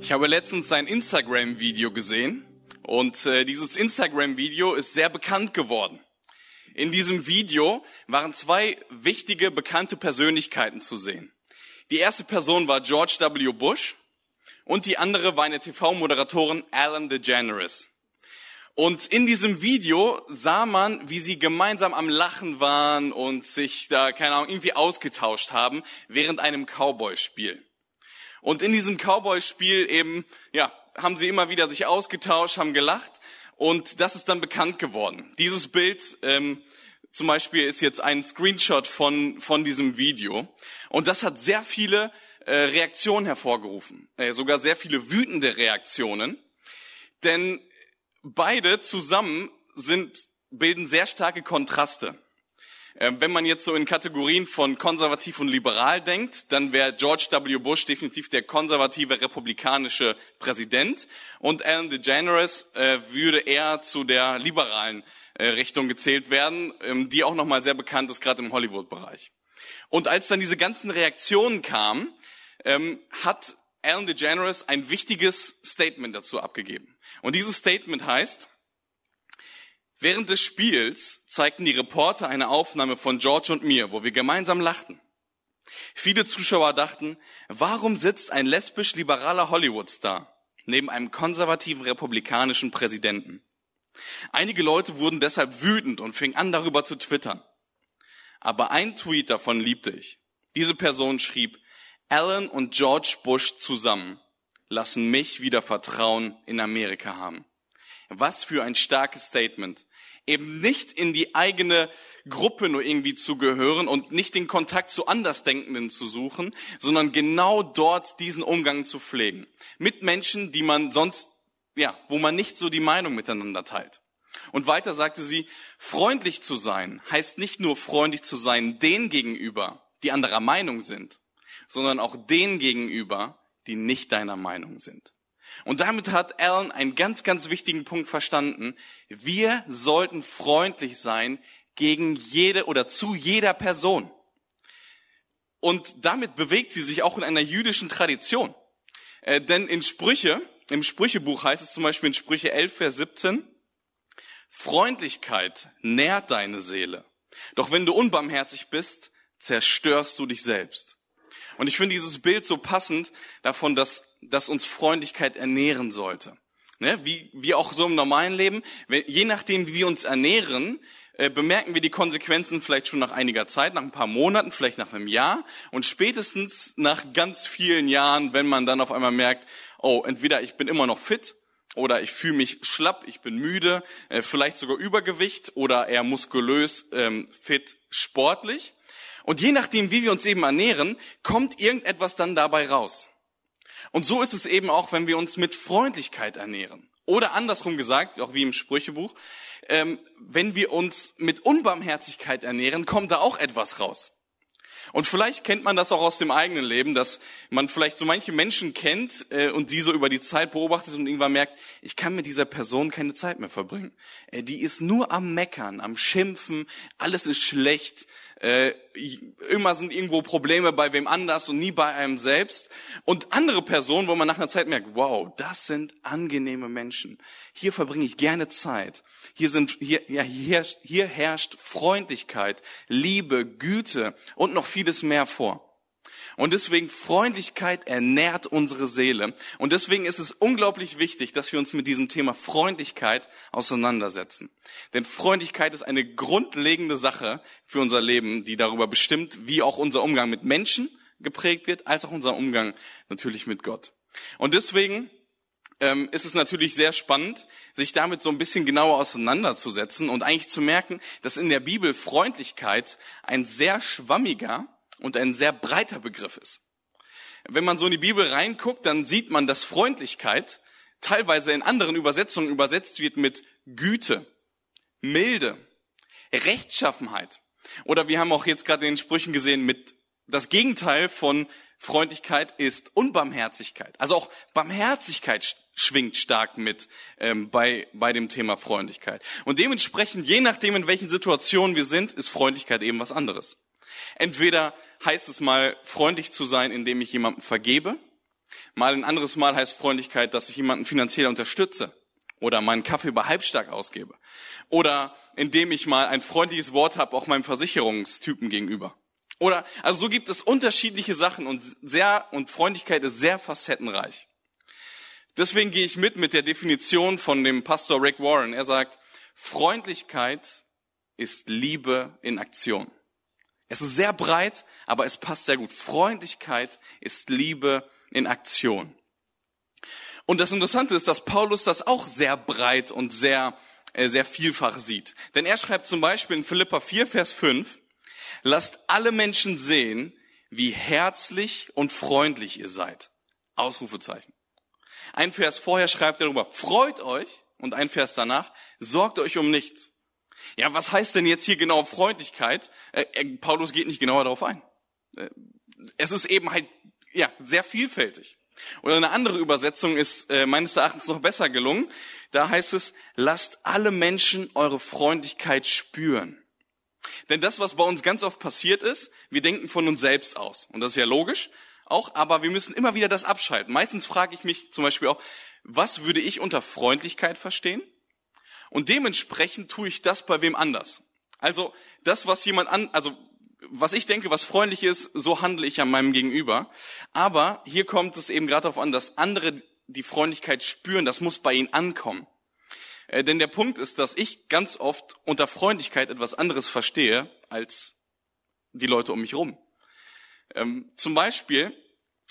Ich habe letztens ein Instagram-Video gesehen und äh, dieses Instagram-Video ist sehr bekannt geworden. In diesem Video waren zwei wichtige, bekannte Persönlichkeiten zu sehen. Die erste Person war George W. Bush und die andere war eine TV-Moderatorin Ellen DeGeneres. Und in diesem Video sah man, wie sie gemeinsam am Lachen waren und sich da, keine Ahnung, irgendwie ausgetauscht haben während einem Cowboy-Spiel. Und in diesem Cowboy-Spiel eben, ja, haben sie immer wieder sich ausgetauscht, haben gelacht und das ist dann bekannt geworden. Dieses Bild ähm, zum Beispiel ist jetzt ein Screenshot von, von diesem Video und das hat sehr viele äh, Reaktionen hervorgerufen, äh, sogar sehr viele wütende Reaktionen, denn beide zusammen sind, bilden sehr starke Kontraste. Ähm, wenn man jetzt so in Kategorien von konservativ und liberal denkt, dann wäre George W. Bush definitiv der konservative republikanische Präsident und Ellen DeGeneres äh, würde eher zu der liberalen äh, Richtung gezählt werden, ähm, die auch nochmal sehr bekannt ist, gerade im Hollywood-Bereich. Und als dann diese ganzen Reaktionen kamen, ähm, hat Ellen DeGeneres ein wichtiges Statement dazu abgegeben. Und dieses Statement heißt, Während des Spiels zeigten die Reporter eine Aufnahme von George und mir, wo wir gemeinsam lachten. Viele Zuschauer dachten, warum sitzt ein lesbisch-liberaler Hollywood-Star neben einem konservativen republikanischen Präsidenten? Einige Leute wurden deshalb wütend und fingen an, darüber zu twittern. Aber ein Tweet davon liebte ich. Diese Person schrieb, Alan und George Bush zusammen lassen mich wieder Vertrauen in Amerika haben. Was für ein starkes Statement eben nicht in die eigene Gruppe nur irgendwie zu gehören und nicht den Kontakt zu Andersdenkenden zu suchen, sondern genau dort diesen Umgang zu pflegen. Mit Menschen, die man sonst, ja, wo man nicht so die Meinung miteinander teilt. Und weiter sagte sie, freundlich zu sein heißt nicht nur freundlich zu sein denen gegenüber, die anderer Meinung sind, sondern auch denen gegenüber, die nicht deiner Meinung sind. Und damit hat Alan einen ganz, ganz wichtigen Punkt verstanden. Wir sollten freundlich sein gegen jede oder zu jeder Person. Und damit bewegt sie sich auch in einer jüdischen Tradition. Äh, denn in Sprüche, im Sprüchebuch heißt es zum Beispiel in Sprüche 11, Vers 17, Freundlichkeit nährt deine Seele. Doch wenn du unbarmherzig bist, zerstörst du dich selbst. Und ich finde dieses Bild so passend davon, dass, dass uns Freundlichkeit ernähren sollte. Ne? Wie, wie auch so im normalen Leben. Je nachdem, wie wir uns ernähren, äh, bemerken wir die Konsequenzen vielleicht schon nach einiger Zeit, nach ein paar Monaten, vielleicht nach einem Jahr und spätestens nach ganz vielen Jahren, wenn man dann auf einmal merkt, oh, entweder ich bin immer noch fit oder ich fühle mich schlapp, ich bin müde, äh, vielleicht sogar Übergewicht oder eher muskulös, ähm, fit, sportlich. Und je nachdem, wie wir uns eben ernähren, kommt irgendetwas dann dabei raus. Und so ist es eben auch, wenn wir uns mit Freundlichkeit ernähren. Oder andersrum gesagt, auch wie im Sprüchebuch, ähm, wenn wir uns mit Unbarmherzigkeit ernähren, kommt da auch etwas raus. Und vielleicht kennt man das auch aus dem eigenen Leben, dass man vielleicht so manche Menschen kennt äh, und die so über die Zeit beobachtet und irgendwann merkt, ich kann mit dieser Person keine Zeit mehr verbringen. Äh, die ist nur am Meckern, am Schimpfen, alles ist schlecht, äh, immer sind irgendwo Probleme bei wem anders und nie bei einem selbst. Und andere Personen, wo man nach einer Zeit merkt, wow, das sind angenehme Menschen. Hier verbringe ich gerne Zeit. Hier sind, hier, ja, hier herrscht, hier herrscht Freundlichkeit, Liebe, Güte und noch vieles mehr vor. Und deswegen Freundlichkeit ernährt unsere Seele. Und deswegen ist es unglaublich wichtig, dass wir uns mit diesem Thema Freundlichkeit auseinandersetzen. Denn Freundlichkeit ist eine grundlegende Sache für unser Leben, die darüber bestimmt, wie auch unser Umgang mit Menschen geprägt wird, als auch unser Umgang natürlich mit Gott. Und deswegen ähm, ist es natürlich sehr spannend, sich damit so ein bisschen genauer auseinanderzusetzen und eigentlich zu merken, dass in der Bibel Freundlichkeit ein sehr schwammiger und ein sehr breiter Begriff ist. Wenn man so in die Bibel reinguckt, dann sieht man, dass Freundlichkeit teilweise in anderen Übersetzungen übersetzt wird mit Güte, Milde, Rechtschaffenheit. Oder wir haben auch jetzt gerade in den Sprüchen gesehen, mit das Gegenteil von Freundlichkeit ist Unbarmherzigkeit. Also auch Barmherzigkeit schwingt stark mit ähm, bei, bei dem Thema Freundlichkeit. Und dementsprechend, je nachdem, in welchen Situationen wir sind, ist Freundlichkeit eben was anderes. Entweder heißt es mal, freundlich zu sein, indem ich jemandem vergebe, Mal ein anderes Mal heißt Freundlichkeit, dass ich jemanden finanziell unterstütze oder meinen Kaffee bei Halbstark ausgebe oder indem ich mal ein freundliches Wort habe auch meinem Versicherungstypen gegenüber. Oder also so gibt es unterschiedliche Sachen und sehr und Freundlichkeit ist sehr facettenreich. Deswegen gehe ich mit mit der Definition von dem Pastor Rick Warren. Er sagt, Freundlichkeit ist Liebe in Aktion. Es ist sehr breit, aber es passt sehr gut. Freundlichkeit ist Liebe in Aktion. Und das Interessante ist, dass Paulus das auch sehr breit und sehr, äh, sehr vielfach sieht. Denn er schreibt zum Beispiel in Philippa 4, Vers 5, lasst alle Menschen sehen, wie herzlich und freundlich ihr seid. Ausrufezeichen. Ein Vers vorher schreibt er darüber, freut euch, und ein Vers danach, sorgt euch um nichts. Ja, was heißt denn jetzt hier genau Freundlichkeit? Äh, äh, Paulus geht nicht genauer darauf ein. Äh, es ist eben halt, ja, sehr vielfältig. Oder eine andere Übersetzung ist äh, meines Erachtens noch besser gelungen. Da heißt es, lasst alle Menschen eure Freundlichkeit spüren. Denn das, was bei uns ganz oft passiert ist, wir denken von uns selbst aus. Und das ist ja logisch auch, aber wir müssen immer wieder das abschalten. Meistens frage ich mich zum Beispiel auch, was würde ich unter Freundlichkeit verstehen? Und dementsprechend tue ich das bei wem anders. Also das, was jemand an, also was ich denke, was freundlich ist, so handle ich an meinem Gegenüber. Aber hier kommt es eben gerade darauf an, dass andere die Freundlichkeit spüren. Das muss bei ihnen ankommen. Äh, denn der Punkt ist, dass ich ganz oft unter Freundlichkeit etwas anderes verstehe als die Leute um mich rum. Ähm, zum Beispiel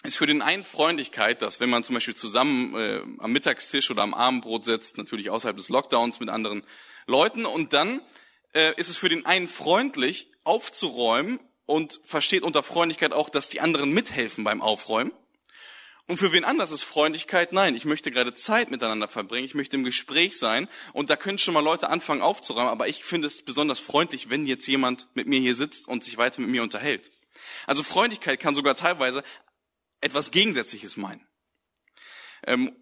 ist für den einen Freundlichkeit, dass wenn man zum Beispiel zusammen äh, am Mittagstisch oder am Abendbrot sitzt, natürlich außerhalb des Lockdowns mit anderen Leuten, und dann äh, ist es für den einen freundlich, aufzuräumen und versteht unter Freundlichkeit auch, dass die anderen mithelfen beim Aufräumen. Und für wen anders ist Freundlichkeit? Nein, ich möchte gerade Zeit miteinander verbringen, ich möchte im Gespräch sein und da können schon mal Leute anfangen aufzuräumen, aber ich finde es besonders freundlich, wenn jetzt jemand mit mir hier sitzt und sich weiter mit mir unterhält. Also Freundlichkeit kann sogar teilweise etwas Gegensätzliches meinen. Ähm,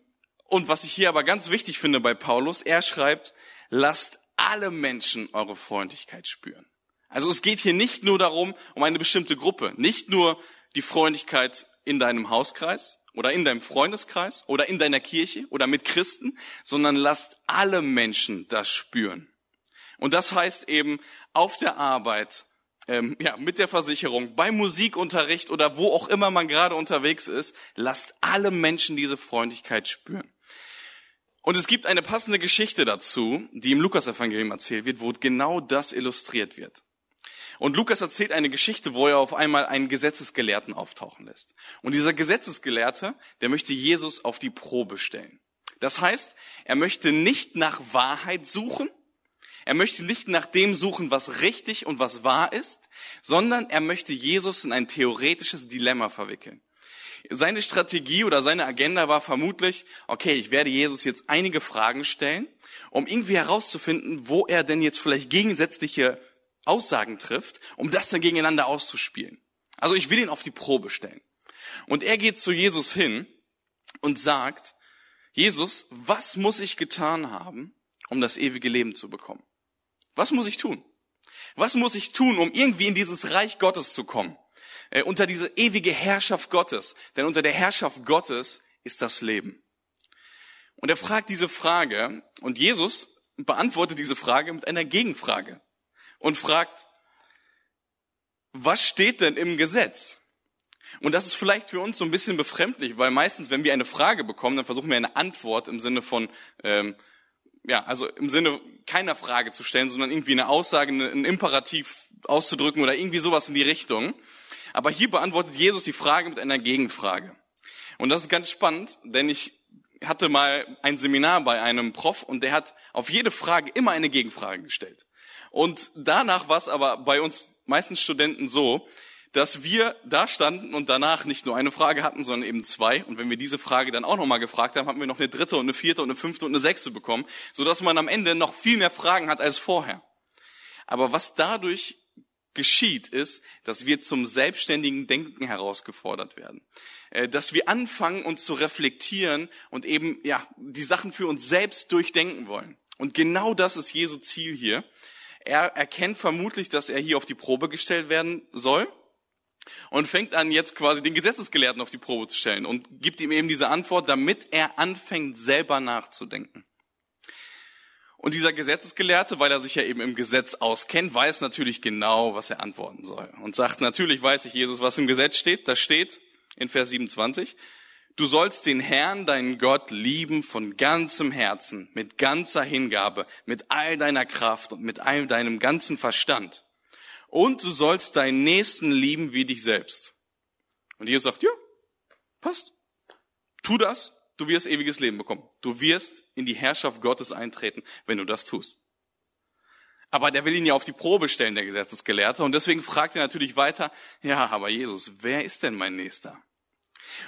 und was ich hier aber ganz wichtig finde bei Paulus, er schreibt, lasst alle Menschen eure Freundlichkeit spüren. Also es geht hier nicht nur darum, um eine bestimmte Gruppe, nicht nur die Freundlichkeit in deinem Hauskreis oder in deinem Freundeskreis oder in deiner Kirche oder mit Christen, sondern lasst alle Menschen das spüren. Und das heißt eben auf der Arbeit, ähm, ja, mit der Versicherung, beim Musikunterricht oder wo auch immer man gerade unterwegs ist, lasst alle Menschen diese Freundlichkeit spüren. Und es gibt eine passende Geschichte dazu, die im Lukas-Evangelium erzählt wird, wo genau das illustriert wird. Und Lukas erzählt eine Geschichte, wo er auf einmal einen Gesetzesgelehrten auftauchen lässt. Und dieser Gesetzesgelehrte, der möchte Jesus auf die Probe stellen. Das heißt, er möchte nicht nach Wahrheit suchen, er möchte nicht nach dem suchen, was richtig und was wahr ist, sondern er möchte Jesus in ein theoretisches Dilemma verwickeln. Seine Strategie oder seine Agenda war vermutlich, okay, ich werde Jesus jetzt einige Fragen stellen, um irgendwie herauszufinden, wo er denn jetzt vielleicht gegensätzliche Aussagen trifft, um das dann gegeneinander auszuspielen. Also ich will ihn auf die Probe stellen. Und er geht zu Jesus hin und sagt, Jesus, was muss ich getan haben, um das ewige Leben zu bekommen? Was muss ich tun? Was muss ich tun, um irgendwie in dieses Reich Gottes zu kommen? Äh, unter diese ewige Herrschaft Gottes. Denn unter der Herrschaft Gottes ist das Leben. Und er fragt diese Frage und Jesus beantwortet diese Frage mit einer Gegenfrage und fragt, was steht denn im Gesetz? Und das ist vielleicht für uns so ein bisschen befremdlich, weil meistens, wenn wir eine Frage bekommen, dann versuchen wir eine Antwort im Sinne von, ähm, ja, also im Sinne keiner Frage zu stellen, sondern irgendwie eine Aussage, ein Imperativ auszudrücken oder irgendwie sowas in die Richtung. Aber hier beantwortet Jesus die Frage mit einer Gegenfrage. Und das ist ganz spannend, denn ich hatte mal ein Seminar bei einem Prof und der hat auf jede Frage immer eine Gegenfrage gestellt. Und danach war es aber bei uns meistens Studenten so, dass wir da standen und danach nicht nur eine Frage hatten, sondern eben zwei. Und wenn wir diese Frage dann auch nochmal gefragt haben, haben wir noch eine dritte und eine vierte und eine fünfte und eine sechste bekommen, sodass man am Ende noch viel mehr Fragen hat als vorher. Aber was dadurch geschieht, ist, dass wir zum selbstständigen Denken herausgefordert werden. Äh, dass wir anfangen, uns zu reflektieren und eben, ja, die Sachen für uns selbst durchdenken wollen. Und genau das ist Jesu Ziel hier. Er erkennt vermutlich, dass er hier auf die Probe gestellt werden soll und fängt an jetzt quasi den Gesetzesgelehrten auf die Probe zu stellen und gibt ihm eben diese Antwort, damit er anfängt selber nachzudenken. Und dieser Gesetzesgelehrte, weil er sich ja eben im Gesetz auskennt, weiß natürlich genau, was er antworten soll. Und sagt, natürlich weiß ich, Jesus, was im Gesetz steht. Da steht in Vers 27, du sollst den Herrn, deinen Gott, lieben von ganzem Herzen, mit ganzer Hingabe, mit all deiner Kraft und mit all deinem ganzen Verstand. Und du sollst deinen Nächsten lieben wie dich selbst. Und Jesus sagt, ja, passt. Tu das du wirst ewiges Leben bekommen. Du wirst in die Herrschaft Gottes eintreten, wenn du das tust. Aber der will ihn ja auf die Probe stellen, der Gesetzesgelehrte. Und deswegen fragt er natürlich weiter, ja, aber Jesus, wer ist denn mein Nächster?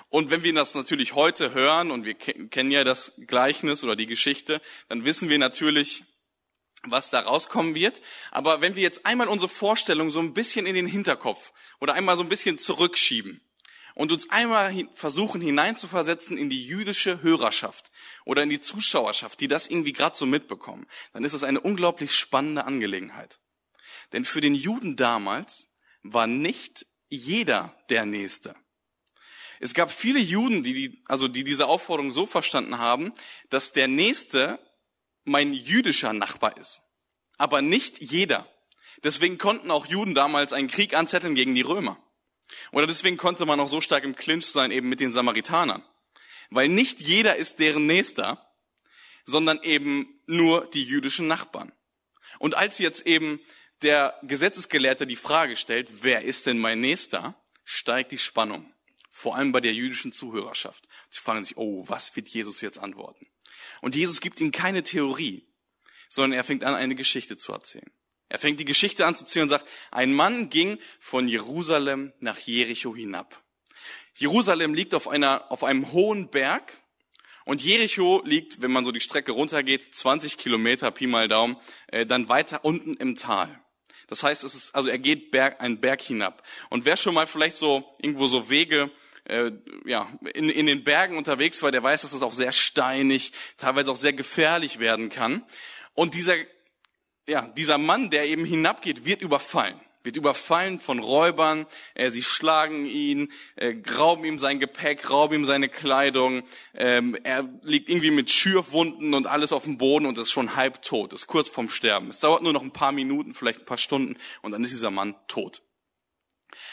Und wenn wir das natürlich heute hören, und wir kennen ja das Gleichnis oder die Geschichte, dann wissen wir natürlich, was da rauskommen wird. Aber wenn wir jetzt einmal unsere Vorstellung so ein bisschen in den Hinterkopf oder einmal so ein bisschen zurückschieben, und uns einmal versuchen hineinzuversetzen in die jüdische Hörerschaft oder in die Zuschauerschaft, die das irgendwie gerade so mitbekommen, dann ist es eine unglaublich spannende Angelegenheit. Denn für den Juden damals war nicht jeder der Nächste. Es gab viele Juden, die, die, also die diese Aufforderung so verstanden haben, dass der Nächste mein jüdischer Nachbar ist. Aber nicht jeder. Deswegen konnten auch Juden damals einen Krieg anzetteln gegen die Römer. Oder deswegen konnte man auch so stark im Clinch sein eben mit den Samaritanern. Weil nicht jeder ist deren Nächster, sondern eben nur die jüdischen Nachbarn. Und als jetzt eben der Gesetzesgelehrte die Frage stellt, wer ist denn mein Nächster, steigt die Spannung. Vor allem bei der jüdischen Zuhörerschaft. Sie fragen sich, oh, was wird Jesus jetzt antworten? Und Jesus gibt ihnen keine Theorie, sondern er fängt an, eine Geschichte zu erzählen. Er fängt die Geschichte an zu zählen und sagt, ein Mann ging von Jerusalem nach Jericho hinab. Jerusalem liegt auf einer, auf einem hohen Berg und Jericho liegt, wenn man so die Strecke runtergeht, 20 Kilometer, Pi mal Daumen, äh, dann weiter unten im Tal. Das heißt, es ist, also er geht Berg, einen Berg hinab. Und wer schon mal vielleicht so irgendwo so Wege äh, ja, in, in den Bergen unterwegs war, der weiß, dass es auch sehr steinig, teilweise auch sehr gefährlich werden kann. Und dieser ja, dieser Mann, der eben hinabgeht, wird überfallen. Wird überfallen von Räubern, äh, sie schlagen ihn, äh, rauben ihm sein Gepäck, rauben ihm seine Kleidung, ähm, er liegt irgendwie mit Schürfwunden und alles auf dem Boden und ist schon halb tot, ist kurz vorm Sterben. Es dauert nur noch ein paar Minuten, vielleicht ein paar Stunden und dann ist dieser Mann tot.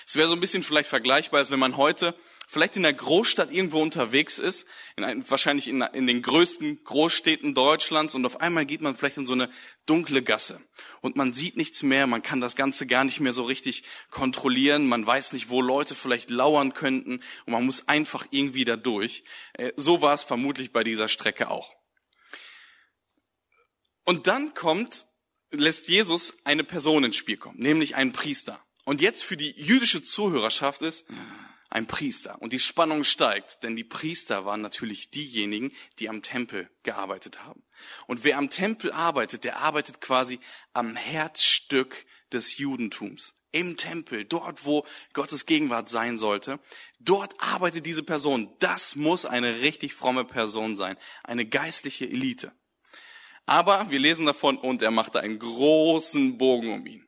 Es wäre so ein bisschen vielleicht vergleichbar, als wenn man heute vielleicht in der Großstadt irgendwo unterwegs ist, in ein, wahrscheinlich in, in, den größten Großstädten Deutschlands und auf einmal geht man vielleicht in so eine dunkle Gasse und man sieht nichts mehr, man kann das Ganze gar nicht mehr so richtig kontrollieren, man weiß nicht, wo Leute vielleicht lauern könnten und man muss einfach irgendwie da durch. Äh, so war es vermutlich bei dieser Strecke auch. Und dann kommt, lässt Jesus eine Person ins Spiel kommen, nämlich einen Priester. Und jetzt für die jüdische Zuhörerschaft ist, ein Priester. Und die Spannung steigt, denn die Priester waren natürlich diejenigen, die am Tempel gearbeitet haben. Und wer am Tempel arbeitet, der arbeitet quasi am Herzstück des Judentums. Im Tempel, dort wo Gottes Gegenwart sein sollte, dort arbeitet diese Person. Das muss eine richtig fromme Person sein, eine geistliche Elite. Aber wir lesen davon, und er machte einen großen Bogen um ihn.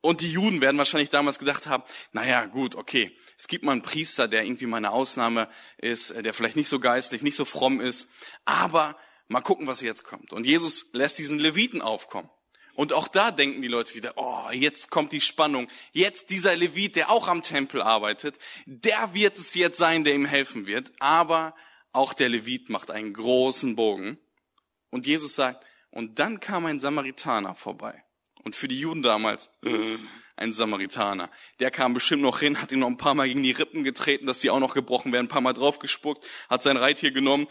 Und die Juden werden wahrscheinlich damals gedacht haben, naja, gut, okay, es gibt mal einen Priester, der irgendwie mal eine Ausnahme ist, der vielleicht nicht so geistlich, nicht so fromm ist, aber mal gucken, was jetzt kommt. Und Jesus lässt diesen Leviten aufkommen. Und auch da denken die Leute wieder, oh, jetzt kommt die Spannung. Jetzt dieser Levit, der auch am Tempel arbeitet, der wird es jetzt sein, der ihm helfen wird. Aber auch der Levit macht einen großen Bogen. Und Jesus sagt, und dann kam ein Samaritaner vorbei. Und für die Juden damals, äh, ein Samaritaner. Der kam bestimmt noch hin, hat ihn noch ein paar Mal gegen die Rippen getreten, dass die auch noch gebrochen werden, ein paar Mal draufgespuckt, hat sein Reittier genommen,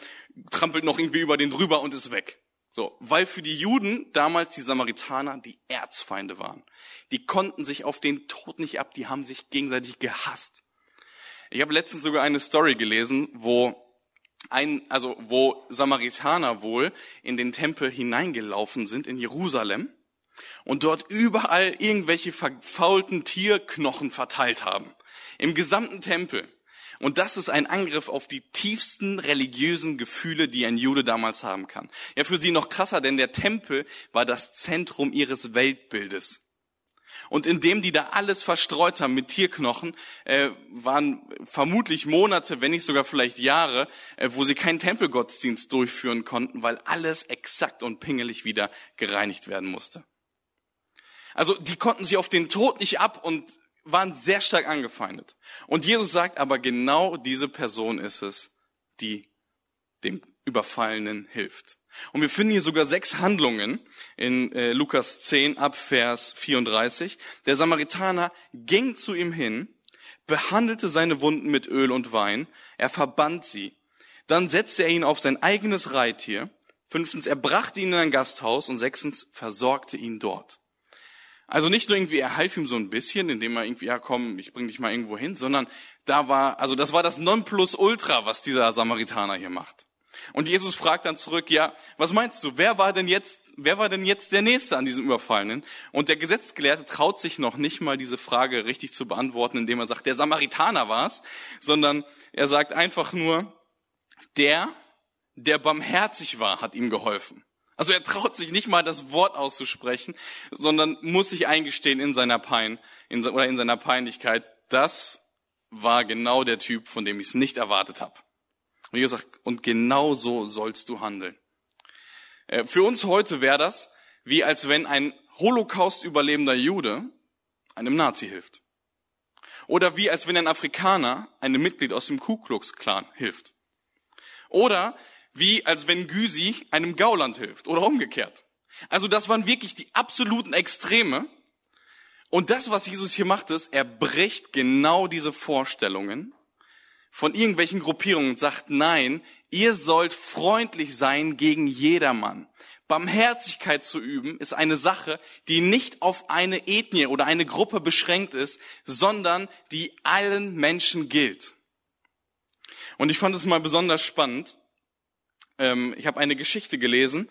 trampelt noch irgendwie über den drüber und ist weg. So, weil für die Juden damals die Samaritaner die Erzfeinde waren. Die konnten sich auf den Tod nicht ab, die haben sich gegenseitig gehasst. Ich habe letztens sogar eine Story gelesen, wo ein, also wo Samaritaner wohl in den Tempel hineingelaufen sind in Jerusalem und dort überall irgendwelche verfaulten Tierknochen verteilt haben. Im gesamten Tempel. Und das ist ein Angriff auf die tiefsten religiösen Gefühle, die ein Jude damals haben kann. Ja, für sie noch krasser, denn der Tempel war das Zentrum ihres Weltbildes. Und indem die da alles verstreut haben mit Tierknochen, äh, waren vermutlich Monate, wenn nicht sogar vielleicht Jahre, äh, wo sie keinen Tempelgottesdienst durchführen konnten, weil alles exakt und pingelig wieder gereinigt werden musste. Also die konnten sich auf den Tod nicht ab und waren sehr stark angefeindet. Und Jesus sagt aber, genau diese Person ist es, die dem Überfallenen hilft. Und wir finden hier sogar sechs Handlungen in äh, Lukas 10 ab Vers 34. Der Samaritaner ging zu ihm hin, behandelte seine Wunden mit Öl und Wein, er verband sie. Dann setzte er ihn auf sein eigenes Reittier. Fünftens, er brachte ihn in ein Gasthaus und sechstens, versorgte ihn dort. Also nicht nur irgendwie, er half ihm so ein bisschen, indem er irgendwie, ja komm, ich bring dich mal irgendwo hin, sondern da war, also das war das Nonplusultra, was dieser Samaritaner hier macht. Und Jesus fragt dann zurück, ja, was meinst du, wer war denn jetzt, wer war denn jetzt der Nächste an diesem Überfallenen? Und der Gesetzgelehrte traut sich noch nicht mal diese Frage richtig zu beantworten, indem er sagt, der Samaritaner war's, sondern er sagt einfach nur, der, der barmherzig war, hat ihm geholfen. Also er traut sich nicht mal das Wort auszusprechen, sondern muss sich eingestehen in seiner Pein in, oder in seiner Peinlichkeit. Das war genau der Typ, von dem ich es nicht erwartet habe. Und Jesus sagt, und genau so sollst du handeln. Äh, für uns heute wäre das, wie als wenn ein Holocaust-überlebender Jude einem Nazi hilft. Oder wie als wenn ein Afrikaner einem Mitglied aus dem Ku Klux Klan hilft. Oder wie als wenn Gysi einem Gauland hilft oder umgekehrt. Also das waren wirklich die absoluten Extreme. Und das, was Jesus hier macht, ist, er bricht genau diese Vorstellungen von irgendwelchen Gruppierungen und sagt, nein, ihr sollt freundlich sein gegen jedermann. Barmherzigkeit zu üben ist eine Sache, die nicht auf eine Ethnie oder eine Gruppe beschränkt ist, sondern die allen Menschen gilt. Und ich fand es mal besonders spannend. Ähm, ich habe eine Geschichte gelesen,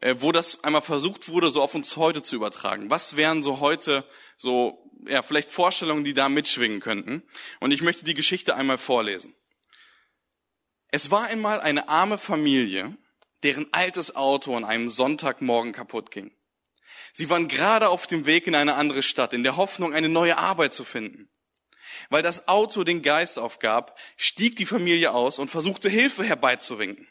äh, wo das einmal versucht wurde, so auf uns heute zu übertragen. Was wären so heute so ja, vielleicht Vorstellungen, die da mitschwingen könnten. Und ich möchte die Geschichte einmal vorlesen. Es war einmal eine arme Familie, deren altes Auto an einem Sonntagmorgen kaputt ging. Sie waren gerade auf dem Weg in eine andere Stadt, in der Hoffnung, eine neue Arbeit zu finden. Weil das Auto den Geist aufgab, stieg die Familie aus und versuchte Hilfe herbeizuwinken.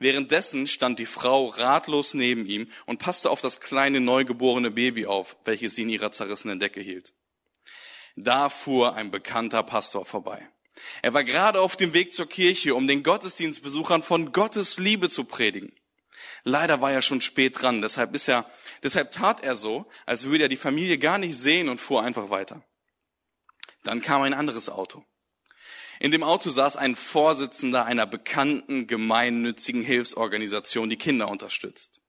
Währenddessen stand die Frau ratlos neben ihm und passte auf das kleine neugeborene Baby auf, welches sie in ihrer zerrissenen Decke hielt. Da fuhr ein bekannter Pastor vorbei. Er war gerade auf dem Weg zur Kirche, um den Gottesdienstbesuchern von Gottes Liebe zu predigen. Leider war er schon spät dran, deshalb ist er, deshalb tat er so, als würde er die Familie gar nicht sehen und fuhr einfach weiter. Dann kam ein anderes Auto. In dem Auto saß ein Vorsitzender einer bekannten gemeinnützigen Hilfsorganisation, die Kinder unterstützt.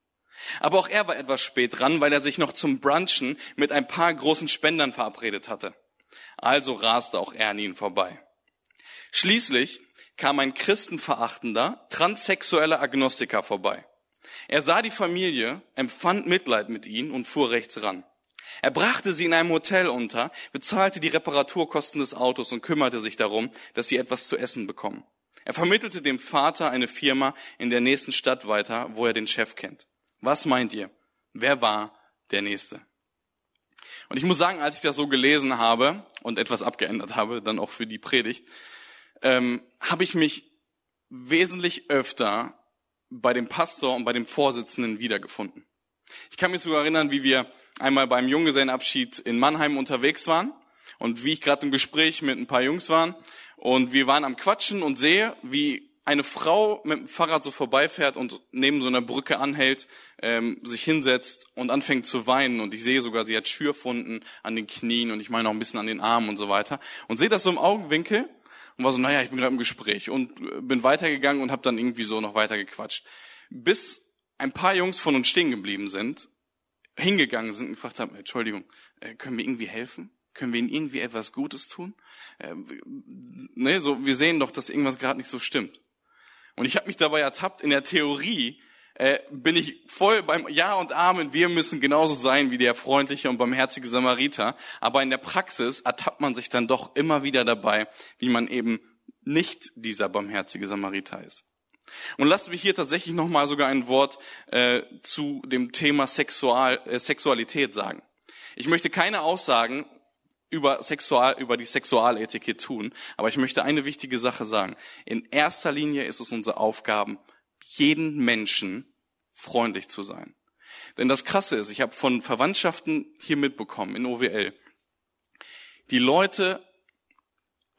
Aber auch er war etwas spät dran, weil er sich noch zum Brunchen mit ein paar großen Spendern verabredet hatte. Also raste auch er an ihnen vorbei. Schließlich kam ein christenverachtender, transsexueller Agnostiker vorbei. Er sah die Familie, empfand Mitleid mit ihnen und fuhr rechts ran. Er brachte sie in einem Hotel unter, bezahlte die Reparaturkosten des Autos und kümmerte sich darum, dass sie etwas zu essen bekommen. Er vermittelte dem Vater eine Firma in der nächsten Stadt weiter, wo er den Chef kennt. Was meint ihr? Wer war der Nächste? Und ich muss sagen, als ich das so gelesen habe und etwas abgeändert habe, dann auch für die Predigt, ähm, habe ich mich wesentlich öfter bei dem Pastor und bei dem Vorsitzenden wiedergefunden. Ich kann mich sogar erinnern, wie wir einmal beim Junggesellenabschied in Mannheim unterwegs waren und wie ich gerade im Gespräch mit ein paar Jungs waren und wir waren am Quatschen und sehe, wie eine Frau mit dem Fahrrad so vorbeifährt und neben so einer Brücke anhält, ähm, sich hinsetzt und anfängt zu weinen. Und ich sehe sogar, sie hat Schürfunden an den Knien und ich meine auch ein bisschen an den Armen und so weiter. Und sehe das so im Augenwinkel und war so, naja, ich bin gerade im Gespräch und äh, bin weitergegangen und habe dann irgendwie so noch weiter gequatscht. Bis ein paar Jungs von uns stehen geblieben sind hingegangen sind und gefragt haben, Entschuldigung, äh, können wir irgendwie helfen? Können wir ihnen irgendwie etwas Gutes tun? Äh, ne, so, wir sehen doch, dass irgendwas gerade nicht so stimmt. Und ich habe mich dabei ertappt, in der Theorie äh, bin ich voll beim Ja und Amen, wir müssen genauso sein wie der freundliche und barmherzige Samariter. Aber in der Praxis ertappt man sich dann doch immer wieder dabei, wie man eben nicht dieser barmherzige Samariter ist. Und lassen wir hier tatsächlich nochmal sogar ein Wort äh, zu dem Thema Sexual, äh, Sexualität sagen. Ich möchte keine Aussagen über, Sexual, über die Sexualethik tun, aber ich möchte eine wichtige Sache sagen. In erster Linie ist es unsere Aufgabe, jeden Menschen freundlich zu sein. Denn das Krasse ist, ich habe von Verwandtschaften hier mitbekommen in OWL, die Leute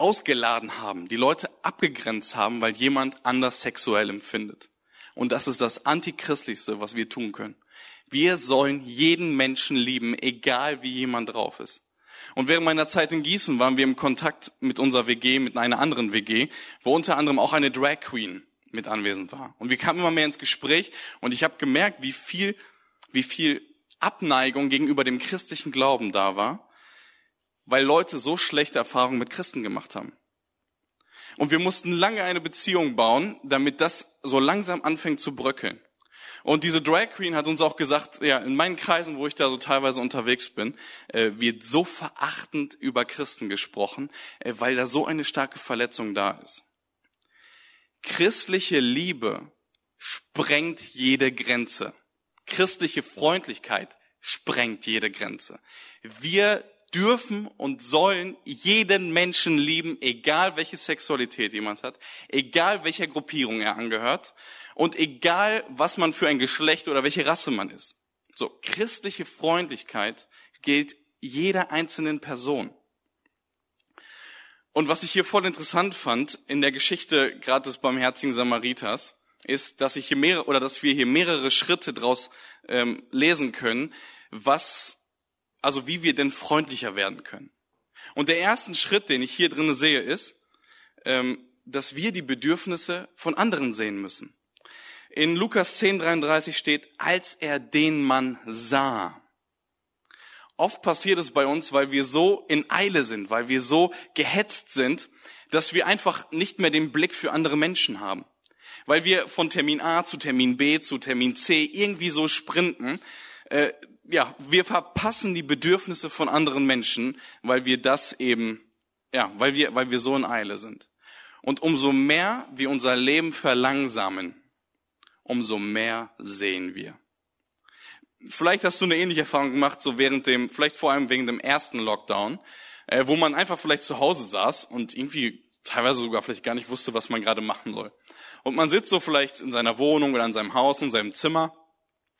ausgeladen haben, die Leute abgegrenzt haben, weil jemand anders sexuell empfindet. Und das ist das Antichristlichste, was wir tun können. Wir sollen jeden Menschen lieben, egal wie jemand drauf ist. Und während meiner Zeit in Gießen waren wir im Kontakt mit unserer WG, mit einer anderen WG, wo unter anderem auch eine Drag Queen mit anwesend war. Und wir kamen immer mehr ins Gespräch und ich habe gemerkt, wie viel, wie viel Abneigung gegenüber dem christlichen Glauben da war, weil Leute so schlechte Erfahrungen mit Christen gemacht haben. Und wir mussten lange eine Beziehung bauen, damit das so langsam anfängt zu bröckeln. Und diese Drag Queen hat uns auch gesagt, ja, in meinen Kreisen, wo ich da so teilweise unterwegs bin, äh, wird so verachtend über Christen gesprochen, äh, weil da so eine starke Verletzung da ist. Christliche Liebe sprengt jede Grenze. Christliche Freundlichkeit sprengt jede Grenze. Wir dürfen und sollen jeden Menschen lieben, egal welche Sexualität jemand hat, egal welcher Gruppierung er angehört und egal was man für ein Geschlecht oder welche Rasse man ist. So, christliche Freundlichkeit gilt jeder einzelnen Person. Und was ich hier voll interessant fand in der Geschichte gerade des barmherzigen Samariters, ist, dass ich hier mehrere oder dass wir hier mehrere Schritte daraus ähm, lesen können, was also wie wir denn freundlicher werden können. Und der erste Schritt, den ich hier drin sehe, ist, ähm, dass wir die Bedürfnisse von anderen sehen müssen. In Lukas 10:33 steht, als er den Mann sah. Oft passiert es bei uns, weil wir so in Eile sind, weil wir so gehetzt sind, dass wir einfach nicht mehr den Blick für andere Menschen haben. Weil wir von Termin A zu Termin B zu Termin C irgendwie so sprinten, äh, ja, wir verpassen die Bedürfnisse von anderen Menschen, weil wir das eben, ja, weil wir, weil wir so in Eile sind. Und umso mehr wir unser Leben verlangsamen, umso mehr sehen wir. Vielleicht hast du eine ähnliche Erfahrung gemacht, so während dem, vielleicht vor allem wegen dem ersten Lockdown, äh, wo man einfach vielleicht zu Hause saß und irgendwie teilweise sogar vielleicht gar nicht wusste, was man gerade machen soll. Und man sitzt so vielleicht in seiner Wohnung oder in seinem Haus, in seinem Zimmer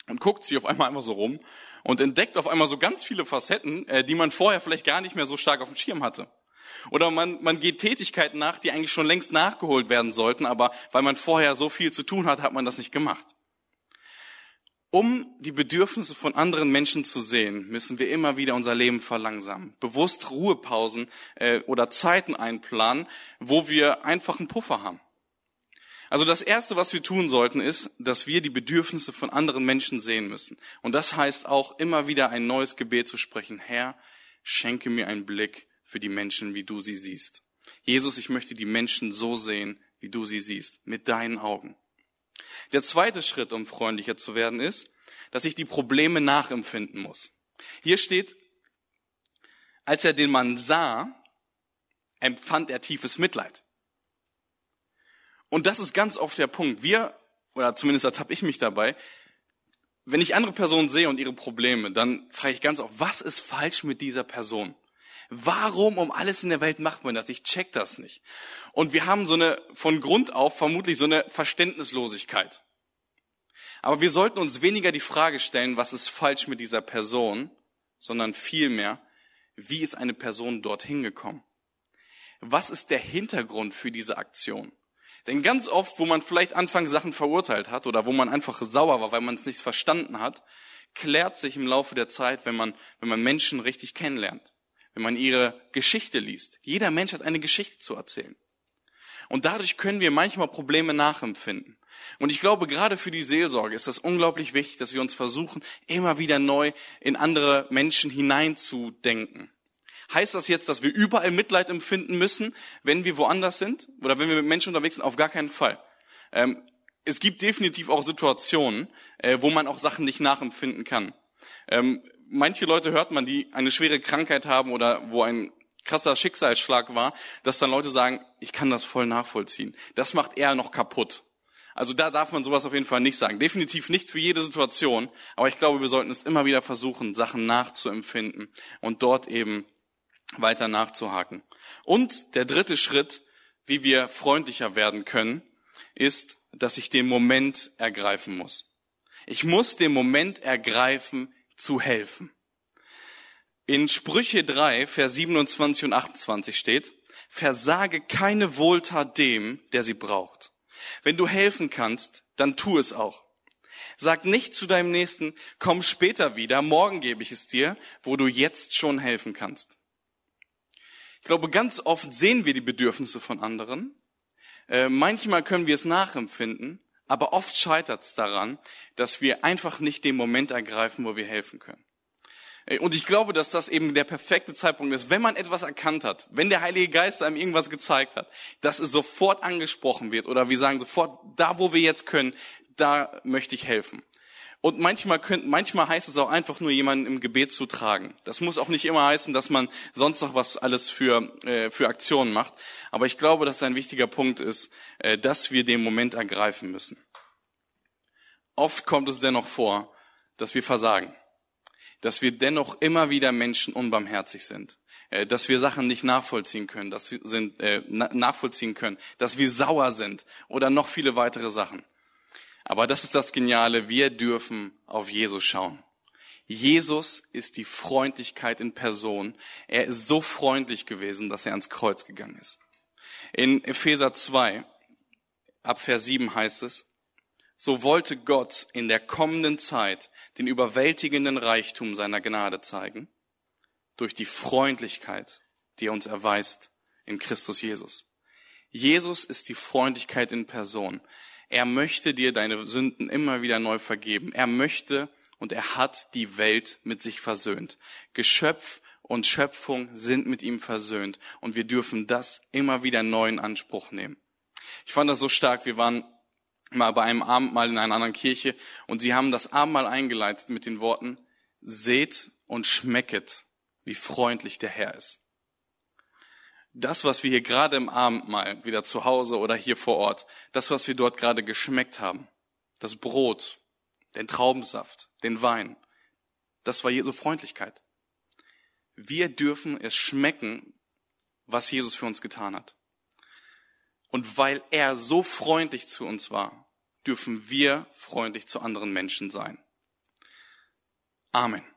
und guckt sich auf einmal einfach so rum und entdeckt auf einmal so ganz viele Facetten, äh, die man vorher vielleicht gar nicht mehr so stark auf dem Schirm hatte. Oder man, man geht Tätigkeiten nach, die eigentlich schon längst nachgeholt werden sollten, aber weil man vorher so viel zu tun hat, hat man das nicht gemacht. Um die Bedürfnisse von anderen Menschen zu sehen, müssen wir immer wieder unser Leben verlangsamen, bewusst Ruhepausen äh, oder Zeiten einplanen, wo wir einfach einen Puffer haben. Also das Erste, was wir tun sollten, ist, dass wir die Bedürfnisse von anderen Menschen sehen müssen. Und das heißt auch immer wieder ein neues Gebet zu sprechen. Herr, schenke mir einen Blick für die Menschen, wie du sie siehst. Jesus, ich möchte die Menschen so sehen, wie du sie siehst, mit deinen Augen. Der zweite Schritt, um freundlicher zu werden, ist, dass ich die Probleme nachempfinden muss. Hier steht, als er den Mann sah, empfand er tiefes Mitleid. Und das ist ganz oft der Punkt. Wir, oder zumindest ertappe ich mich dabei, wenn ich andere Personen sehe und ihre Probleme, dann frage ich ganz oft, was ist falsch mit dieser Person? Warum um alles in der Welt macht man das? Ich check das nicht. Und wir haben so eine, von Grund auf vermutlich so eine Verständnislosigkeit. Aber wir sollten uns weniger die Frage stellen, was ist falsch mit dieser Person, sondern vielmehr, wie ist eine Person dorthin gekommen? Was ist der Hintergrund für diese Aktion? Denn ganz oft, wo man vielleicht anfangs Sachen verurteilt hat oder wo man einfach sauer war, weil man es nicht verstanden hat, klärt sich im Laufe der Zeit, wenn man, wenn man Menschen richtig kennenlernt, wenn man ihre Geschichte liest. Jeder Mensch hat eine Geschichte zu erzählen. Und dadurch können wir manchmal Probleme nachempfinden. Und ich glaube, gerade für die Seelsorge ist das unglaublich wichtig, dass wir uns versuchen, immer wieder neu in andere Menschen hineinzudenken. Heißt das jetzt, dass wir überall Mitleid empfinden müssen, wenn wir woanders sind oder wenn wir mit Menschen unterwegs sind? Auf gar keinen Fall. Ähm, es gibt definitiv auch Situationen, äh, wo man auch Sachen nicht nachempfinden kann. Ähm, manche Leute hört man, die eine schwere Krankheit haben oder wo ein krasser Schicksalsschlag war, dass dann Leute sagen, ich kann das voll nachvollziehen. Das macht eher noch kaputt. Also da darf man sowas auf jeden Fall nicht sagen. Definitiv nicht für jede Situation, aber ich glaube, wir sollten es immer wieder versuchen, Sachen nachzuempfinden und dort eben weiter nachzuhaken. Und der dritte Schritt, wie wir freundlicher werden können, ist, dass ich den Moment ergreifen muss. Ich muss den Moment ergreifen, zu helfen. In Sprüche 3, Vers 27 und 28 steht, versage keine Wohltat dem, der sie braucht. Wenn du helfen kannst, dann tu es auch. Sag nicht zu deinem Nächsten, komm später wieder, morgen gebe ich es dir, wo du jetzt schon helfen kannst. Ich glaube, ganz oft sehen wir die Bedürfnisse von anderen. Äh, manchmal können wir es nachempfinden, aber oft scheitert es daran, dass wir einfach nicht den Moment ergreifen, wo wir helfen können. Äh, und ich glaube, dass das eben der perfekte Zeitpunkt ist, wenn man etwas erkannt hat, wenn der Heilige Geist einem irgendwas gezeigt hat, dass es sofort angesprochen wird oder wir sagen sofort, da wo wir jetzt können, da möchte ich helfen. Und manchmal, könnt, manchmal heißt es auch einfach nur, jemanden im Gebet zu tragen. Das muss auch nicht immer heißen, dass man sonst noch was alles für, äh, für Aktionen macht. Aber ich glaube, dass ein wichtiger Punkt ist, äh, dass wir den Moment ergreifen müssen. Oft kommt es dennoch vor, dass wir versagen dass wir dennoch immer wieder Menschen unbarmherzig sind, äh, dass wir Sachen nicht nachvollziehen können, dass wir sind, äh, nachvollziehen können, dass wir sauer sind oder noch viele weitere Sachen. Aber das ist das Geniale, wir dürfen auf Jesus schauen. Jesus ist die Freundlichkeit in Person. Er ist so freundlich gewesen, dass er ans Kreuz gegangen ist. In Epheser 2, ab Vers 7 heißt es, so wollte Gott in der kommenden Zeit den überwältigenden Reichtum seiner Gnade zeigen, durch die Freundlichkeit, die er uns erweist in Christus Jesus. Jesus ist die Freundlichkeit in Person. Er möchte dir deine Sünden immer wieder neu vergeben. Er möchte und er hat die Welt mit sich versöhnt. Geschöpf und Schöpfung sind mit ihm versöhnt und wir dürfen das immer wieder neu in Anspruch nehmen. Ich fand das so stark. Wir waren mal bei einem Abendmahl in einer anderen Kirche und sie haben das Abendmahl eingeleitet mit den Worten, seht und schmecket, wie freundlich der Herr ist. Das, was wir hier gerade im Abendmahl, wieder zu Hause oder hier vor Ort, das, was wir dort gerade geschmeckt haben, das Brot, den Traubensaft, den Wein, das war Jesu Freundlichkeit. Wir dürfen es schmecken, was Jesus für uns getan hat. Und weil er so freundlich zu uns war, dürfen wir freundlich zu anderen Menschen sein. Amen.